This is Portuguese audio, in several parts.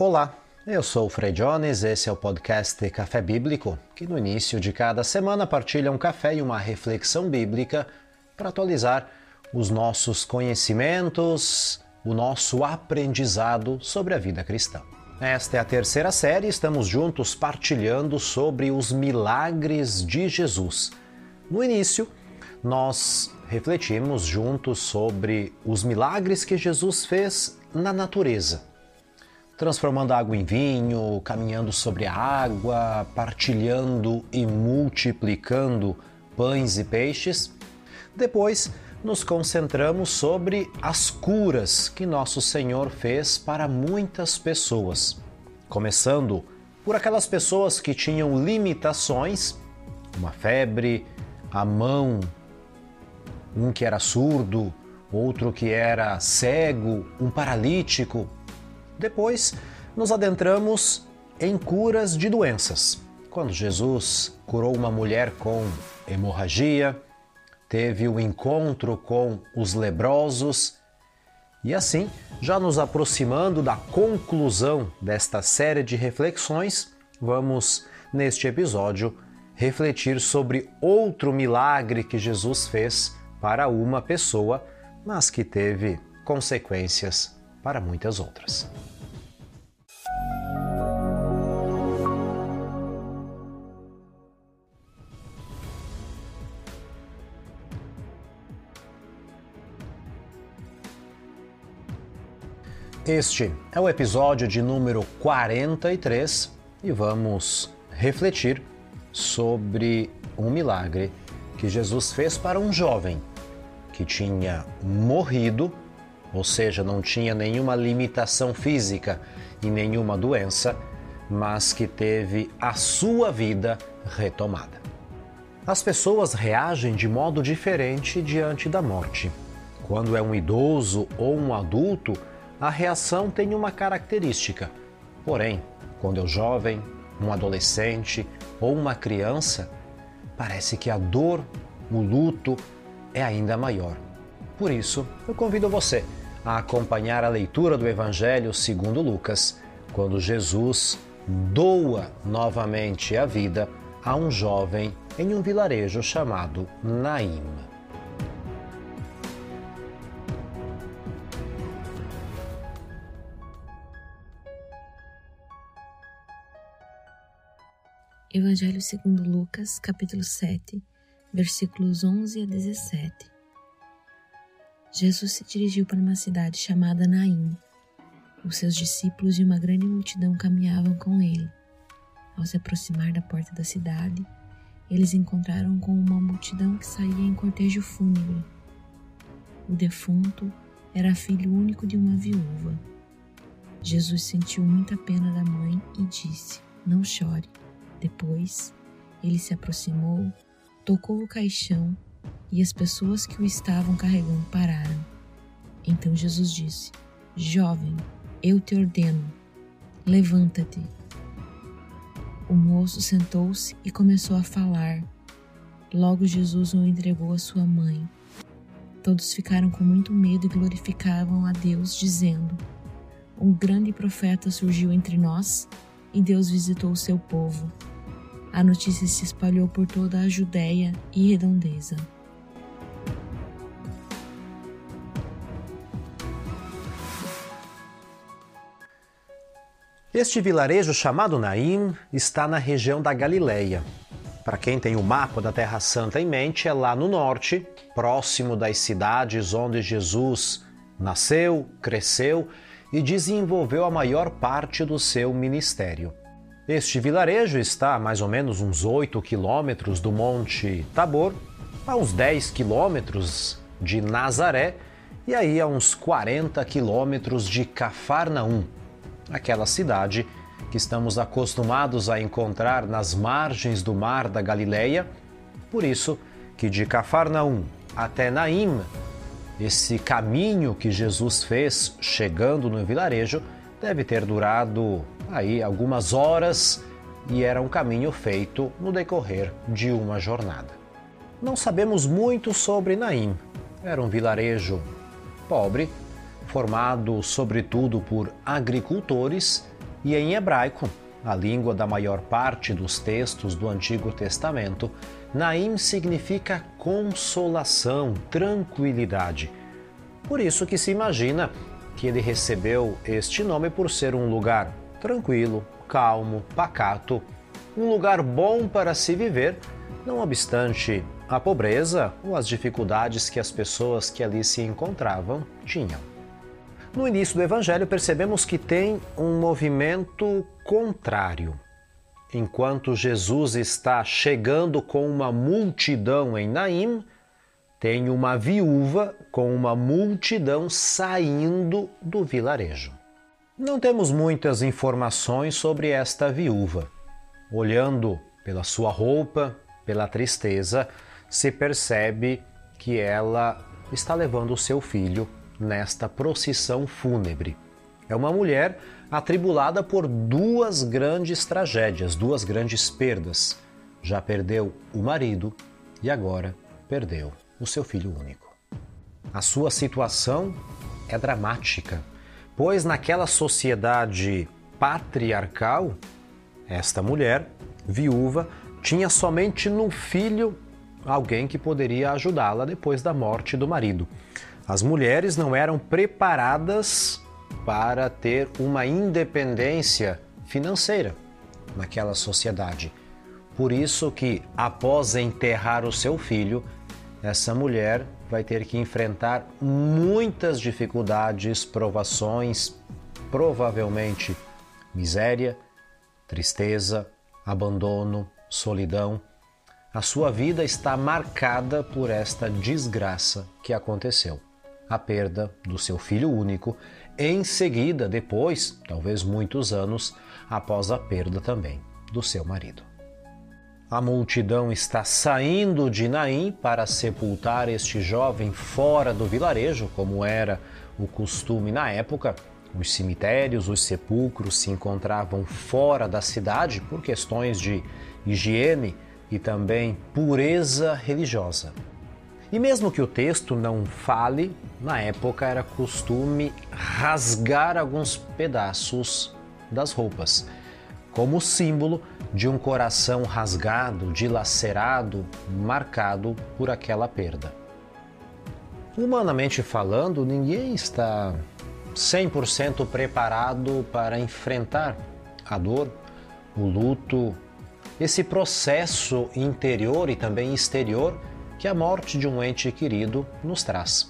Olá, eu sou o Frei Jones, esse é o podcast Café Bíblico, que no início de cada semana partilha um café e uma reflexão bíblica para atualizar os nossos conhecimentos, o nosso aprendizado sobre a vida cristã. Esta é a terceira série, estamos juntos partilhando sobre os milagres de Jesus. No início, nós refletimos juntos sobre os milagres que Jesus fez na natureza transformando a água em vinho, caminhando sobre a água, partilhando e multiplicando pães e peixes. Depois, nos concentramos sobre as curas que nosso Senhor fez para muitas pessoas, começando por aquelas pessoas que tinham limitações, uma febre, a mão, um que era surdo, outro que era cego, um paralítico, depois, nos adentramos em curas de doenças. Quando Jesus curou uma mulher com hemorragia, teve o um encontro com os leprosos, e assim, já nos aproximando da conclusão desta série de reflexões, vamos, neste episódio, refletir sobre outro milagre que Jesus fez para uma pessoa, mas que teve consequências para muitas outras. Este é o episódio de número 43 e vamos refletir sobre um milagre que Jesus fez para um jovem que tinha morrido, ou seja, não tinha nenhuma limitação física e nenhuma doença, mas que teve a sua vida retomada. As pessoas reagem de modo diferente diante da morte. Quando é um idoso ou um adulto, a reação tem uma característica. Porém, quando é um jovem, um adolescente ou uma criança, parece que a dor, o luto é ainda maior. Por isso, eu convido você a acompanhar a leitura do Evangelho segundo Lucas, quando Jesus doa novamente a vida a um jovem em um vilarejo chamado Naim. Evangelho segundo Lucas, capítulo 7, versículos 11 a 17. Jesus se dirigiu para uma cidade chamada Naim. Os seus discípulos e uma grande multidão caminhavam com ele. Ao se aproximar da porta da cidade, eles encontraram com uma multidão que saía em cortejo fúnebre. O defunto era filho único de uma viúva. Jesus sentiu muita pena da mãe e disse: Não chore. Depois, ele se aproximou, tocou o caixão e as pessoas que o estavam carregando pararam. Então Jesus disse: Jovem, eu te ordeno, levanta-te. O moço sentou-se e começou a falar. Logo Jesus o entregou à sua mãe. Todos ficaram com muito medo e glorificavam a Deus, dizendo: Um grande profeta surgiu entre nós e Deus visitou o seu povo. A notícia se espalhou por toda a Judéia e redondeza. Este vilarejo chamado Naim está na região da Galileia. Para quem tem o mapa da Terra Santa em mente, é lá no norte, próximo das cidades onde Jesus nasceu, cresceu e desenvolveu a maior parte do seu ministério. Este vilarejo está a mais ou menos uns 8 quilômetros do Monte Tabor, a uns 10 quilômetros de Nazaré e aí a uns 40 quilômetros de Cafarnaum, aquela cidade que estamos acostumados a encontrar nas margens do mar da Galileia. Por isso que de Cafarnaum até Naim, esse caminho que Jesus fez chegando no vilarejo deve ter durado aí algumas horas e era um caminho feito no decorrer de uma jornada. Não sabemos muito sobre Naim. Era um vilarejo pobre, formado sobretudo por agricultores E em hebraico, a língua da maior parte dos textos do Antigo Testamento, Naim significa consolação, tranquilidade. Por isso que se imagina que ele recebeu este nome por ser um lugar tranquilo, calmo, pacato, um lugar bom para se viver, não obstante a pobreza ou as dificuldades que as pessoas que ali se encontravam tinham. No início do Evangelho, percebemos que tem um movimento contrário. Enquanto Jesus está chegando com uma multidão em Naim, tem uma viúva com uma multidão saindo do vilarejo. Não temos muitas informações sobre esta viúva. Olhando pela sua roupa, pela tristeza, se percebe que ela está levando o seu filho nesta procissão fúnebre. É uma mulher atribulada por duas grandes tragédias, duas grandes perdas. Já perdeu o marido e agora perdeu o seu filho único. A sua situação é dramática, pois naquela sociedade patriarcal, esta mulher, viúva, tinha somente no filho alguém que poderia ajudá-la depois da morte do marido. As mulheres não eram preparadas para ter uma independência financeira naquela sociedade. Por isso que após enterrar o seu filho, essa mulher vai ter que enfrentar muitas dificuldades, provações, provavelmente miséria, tristeza, abandono, solidão. A sua vida está marcada por esta desgraça que aconteceu a perda do seu filho único, em seguida, depois, talvez muitos anos, após a perda também do seu marido. A multidão está saindo de Naim para sepultar este jovem fora do vilarejo, como era o costume na época. Os cemitérios, os sepulcros se encontravam fora da cidade por questões de higiene e também pureza religiosa. E mesmo que o texto não fale, na época era costume rasgar alguns pedaços das roupas, como símbolo de um coração rasgado, dilacerado, marcado por aquela perda. Humanamente falando, ninguém está 100% preparado para enfrentar a dor, o luto, esse processo interior e também exterior que a morte de um ente querido nos traz.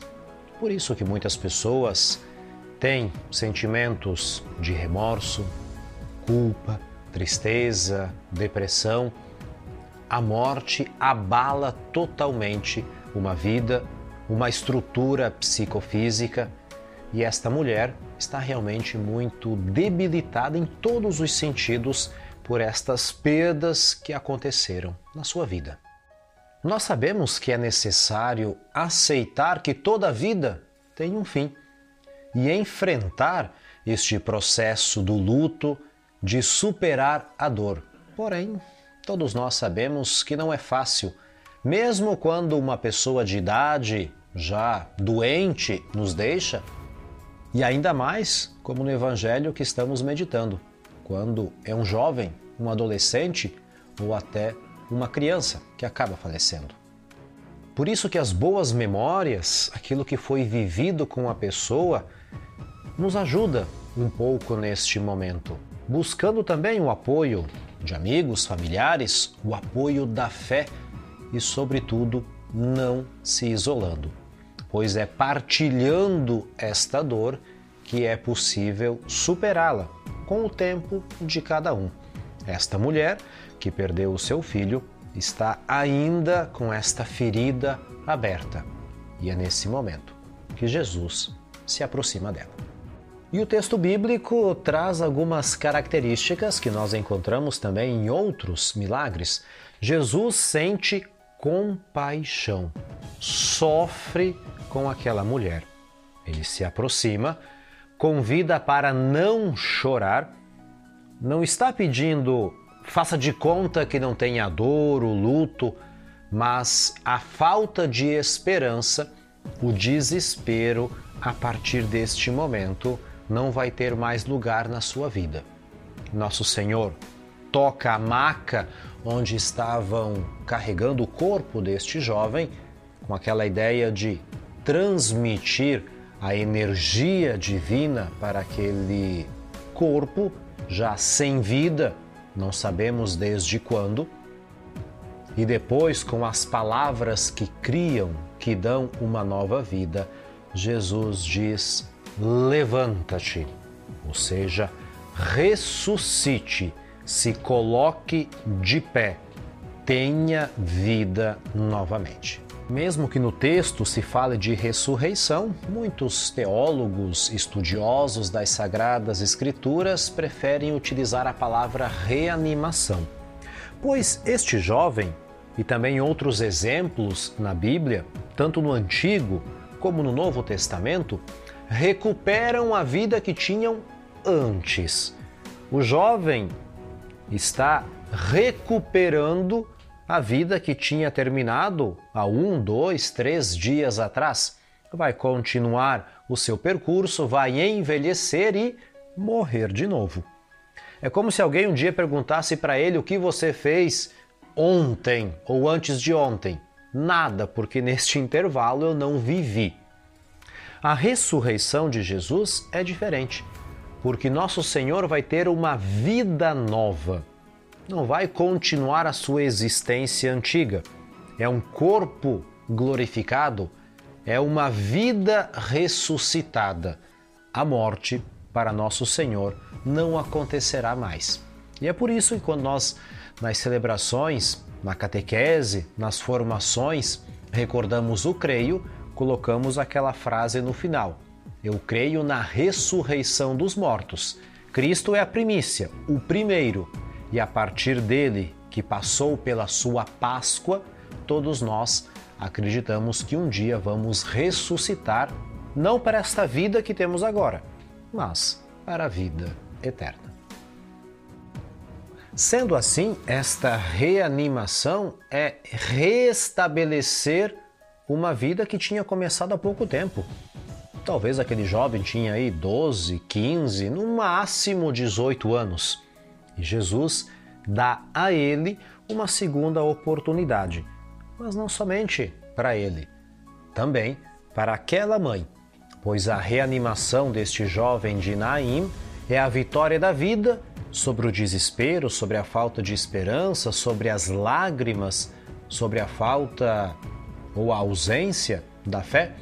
Por isso que muitas pessoas têm sentimentos de remorso, culpa, tristeza, depressão. A morte abala totalmente uma vida, uma estrutura psicofísica e esta mulher está realmente muito debilitada em todos os sentidos por estas perdas que aconteceram na sua vida. Nós sabemos que é necessário aceitar que toda vida tem um fim e enfrentar este processo do luto, de superar a dor. Porém, todos nós sabemos que não é fácil, mesmo quando uma pessoa de idade já doente nos deixa, e ainda mais como no evangelho que estamos meditando, quando é um jovem, um adolescente ou até uma criança que acaba falecendo. Por isso que as boas memórias, aquilo que foi vivido com a pessoa, nos ajuda um pouco neste momento, buscando também o apoio de amigos, familiares, o apoio da fé e, sobretudo, não se isolando, pois é partilhando esta dor que é possível superá-la com o tempo de cada um. Esta mulher que perdeu o seu filho, está ainda com esta ferida aberta. E é nesse momento que Jesus se aproxima dela. E o texto bíblico traz algumas características que nós encontramos também em outros milagres. Jesus sente compaixão, sofre com aquela mulher. Ele se aproxima, convida para não chorar, não está pedindo Faça de conta que não tem a dor, o luto, mas a falta de esperança, o desespero a partir deste momento não vai ter mais lugar na sua vida. Nosso Senhor toca a maca onde estavam carregando o corpo deste jovem, com aquela ideia de transmitir a energia divina para aquele corpo já sem vida, não sabemos desde quando. E depois, com as palavras que criam, que dão uma nova vida, Jesus diz: levanta-te, ou seja, ressuscite, se coloque de pé, tenha vida novamente. Mesmo que no texto se fale de ressurreição, muitos teólogos estudiosos das Sagradas Escrituras preferem utilizar a palavra reanimação, pois este jovem e também outros exemplos na Bíblia, tanto no Antigo como no Novo Testamento, recuperam a vida que tinham antes. O jovem está recuperando a vida que tinha terminado há um, dois, três dias atrás. Vai continuar o seu percurso, vai envelhecer e morrer de novo. É como se alguém um dia perguntasse para ele o que você fez ontem ou antes de ontem. Nada, porque neste intervalo eu não vivi. A ressurreição de Jesus é diferente, porque nosso Senhor vai ter uma vida nova não vai continuar a sua existência antiga. É um corpo glorificado, é uma vida ressuscitada. A morte, para nosso Senhor, não acontecerá mais. E é por isso que quando nós, nas celebrações, na catequese, nas formações, recordamos o creio, colocamos aquela frase no final: Eu creio na ressurreição dos mortos. Cristo é a primícia, o primeiro e a partir dele, que passou pela sua Páscoa, todos nós acreditamos que um dia vamos ressuscitar, não para esta vida que temos agora, mas para a vida eterna. Sendo assim, esta reanimação é restabelecer uma vida que tinha começado há pouco tempo. Talvez aquele jovem tinha aí 12, 15, no máximo 18 anos. E Jesus dá a ele uma segunda oportunidade, mas não somente para ele, também para aquela mãe, pois a reanimação deste jovem de Naim é a vitória da vida sobre o desespero, sobre a falta de esperança, sobre as lágrimas, sobre a falta ou a ausência da fé,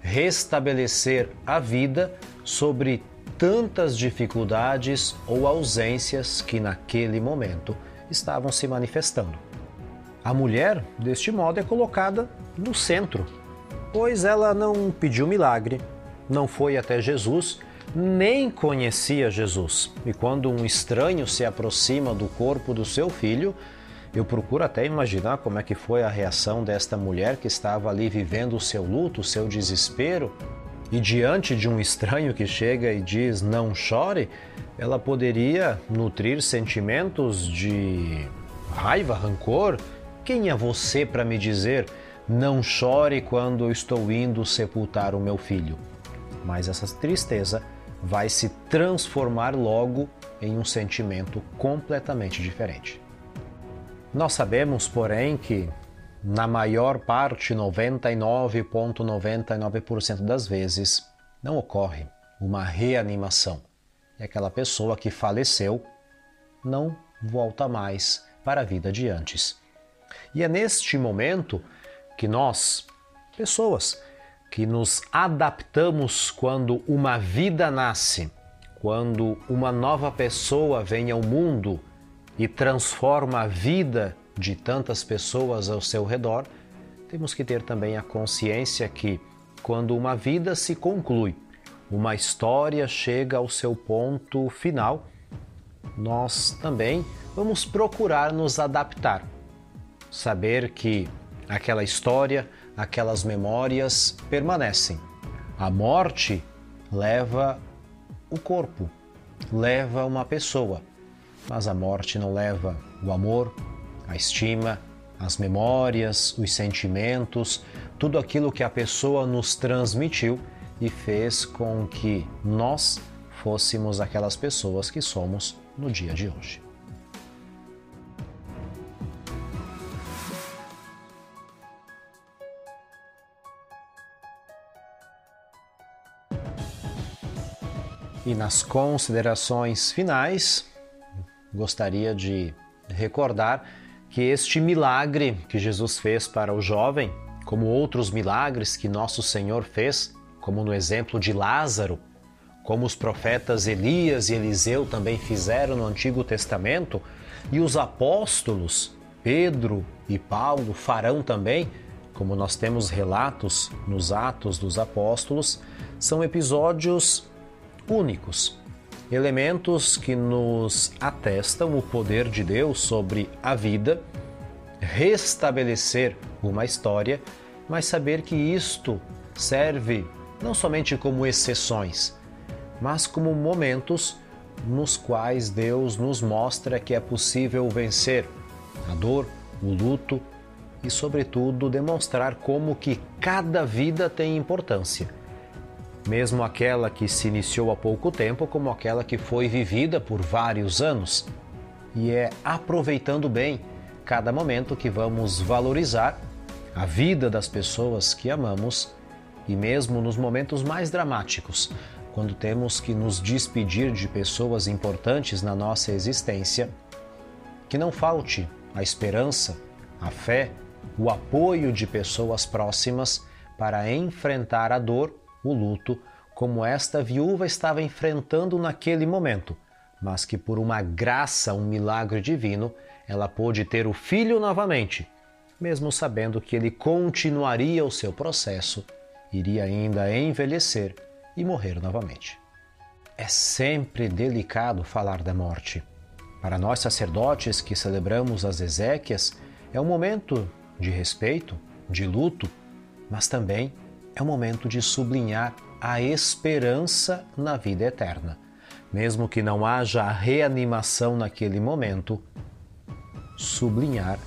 restabelecer a vida sobre tantas dificuldades ou ausências que naquele momento estavam se manifestando. A mulher, deste modo, é colocada no centro, pois ela não pediu milagre, não foi até Jesus, nem conhecia Jesus. E quando um estranho se aproxima do corpo do seu filho, eu procuro até imaginar como é que foi a reação desta mulher que estava ali vivendo o seu luto, o seu desespero, e diante de um estranho que chega e diz não chore, ela poderia nutrir sentimentos de raiva, rancor. Quem é você para me dizer não chore quando eu estou indo sepultar o meu filho? Mas essa tristeza vai se transformar logo em um sentimento completamente diferente. Nós sabemos, porém, que na maior parte, 99,99% das vezes, não ocorre uma reanimação. E aquela pessoa que faleceu não volta mais para a vida de antes. E é neste momento que nós, pessoas, que nos adaptamos quando uma vida nasce, quando uma nova pessoa vem ao mundo e transforma a vida de tantas pessoas ao seu redor, temos que ter também a consciência que, quando uma vida se conclui, uma história chega ao seu ponto final, nós também vamos procurar nos adaptar. Saber que aquela história, aquelas memórias permanecem. A morte leva o corpo, leva uma pessoa, mas a morte não leva o amor, a estima, as memórias, os sentimentos, tudo aquilo que a pessoa nos transmitiu e fez com que nós fôssemos aquelas pessoas que somos no dia de hoje. E nas considerações finais, gostaria de recordar que este milagre que Jesus fez para o jovem, como outros milagres que nosso Senhor fez, como no exemplo de Lázaro, como os profetas Elias e Eliseu também fizeram no Antigo Testamento, e os apóstolos Pedro e Paulo farão também, como nós temos relatos nos Atos dos Apóstolos, são episódios únicos, elementos que nos atestam o poder de Deus sobre a vida, restabelecer uma história, mas saber que isto serve não somente como exceções, mas como momentos nos quais Deus nos mostra que é possível vencer a dor, o luto e, sobretudo, demonstrar como que cada vida tem importância mesmo aquela que se iniciou há pouco tempo, como aquela que foi vivida por vários anos. E é aproveitando bem cada momento que vamos valorizar a vida das pessoas que amamos e mesmo nos momentos mais dramáticos, quando temos que nos despedir de pessoas importantes na nossa existência, que não falte a esperança, a fé, o apoio de pessoas próximas para enfrentar a dor o luto como esta viúva estava enfrentando naquele momento, mas que por uma graça, um milagre divino, ela pôde ter o filho novamente, mesmo sabendo que ele continuaria o seu processo, iria ainda envelhecer e morrer novamente. É sempre delicado falar da morte. Para nós sacerdotes que celebramos as Ezequias, é um momento de respeito, de luto, mas também é um momento de sublinhar a esperança na vida eterna. Mesmo que não haja reanimação naquele momento, sublinhar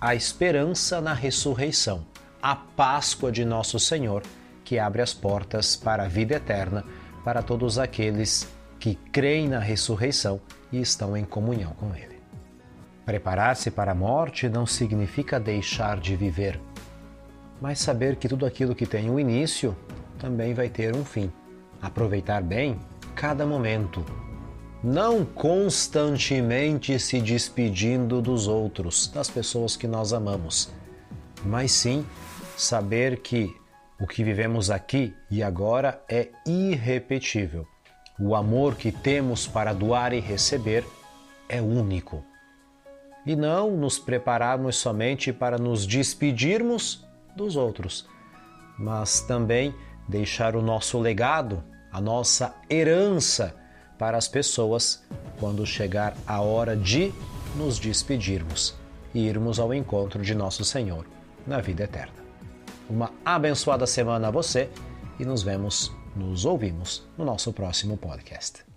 a esperança na ressurreição, a Páscoa de Nosso Senhor, que abre as portas para a vida eterna para todos aqueles que creem na ressurreição e estão em comunhão com Ele. Preparar-se para a morte não significa deixar de viver, mas saber que tudo aquilo que tem um início também vai ter um fim. Aproveitar bem cada momento, não constantemente se despedindo dos outros, das pessoas que nós amamos, mas sim saber que o que vivemos aqui e agora é irrepetível. O amor que temos para doar e receber é único. E não nos prepararmos somente para nos despedirmos dos outros, mas também deixar o nosso legado, a nossa herança para as pessoas quando chegar a hora de nos despedirmos e irmos ao encontro de nosso Senhor na vida eterna. Uma abençoada semana a você e nos vemos, nos ouvimos no nosso próximo podcast.